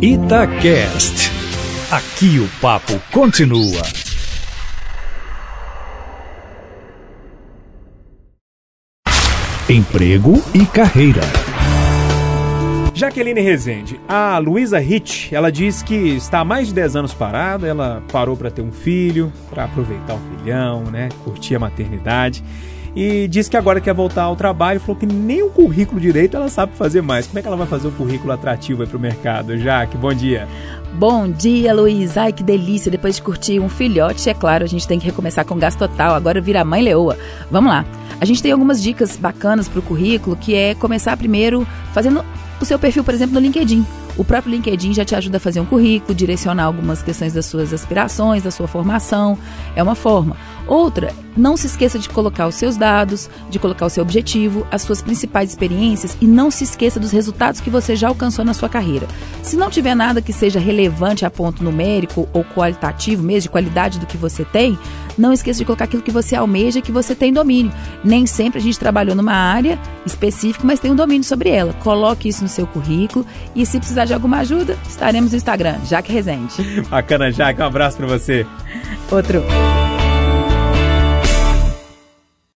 Itacast. Aqui o papo continua. Emprego e carreira. Jaqueline Rezende, a Luísa Hitch, ela diz que está há mais de 10 anos parada, ela parou para ter um filho, para aproveitar o filhão, né, curtir a maternidade. E diz que agora quer voltar ao trabalho, falou que nem o currículo direito ela sabe fazer mais. Como é que ela vai fazer um currículo atrativo aí pro mercado? Jaque, bom dia. Bom dia, Luiz. Ai, que delícia. Depois de curtir um filhote, é claro, a gente tem que recomeçar com gasto total. Agora vira mãe leoa. Vamos lá. A gente tem algumas dicas bacanas para o currículo, que é começar primeiro fazendo o seu perfil, por exemplo, no LinkedIn. O próprio LinkedIn já te ajuda a fazer um currículo, direcionar algumas questões das suas aspirações, da sua formação. É uma forma. Outra, não se esqueça de colocar os seus dados, de colocar o seu objetivo, as suas principais experiências e não se esqueça dos resultados que você já alcançou na sua carreira. Se não tiver nada que seja relevante a ponto numérico ou qualitativo, mesmo de qualidade do que você tem, não esqueça de colocar aquilo que você almeja e que você tem domínio. Nem sempre a gente trabalhou numa área específica, mas tem um domínio sobre ela. Coloque isso no seu currículo e se precisar de alguma ajuda, estaremos no Instagram, Jaque Rezende. Bacana, Jaque. Um abraço para você. Outro.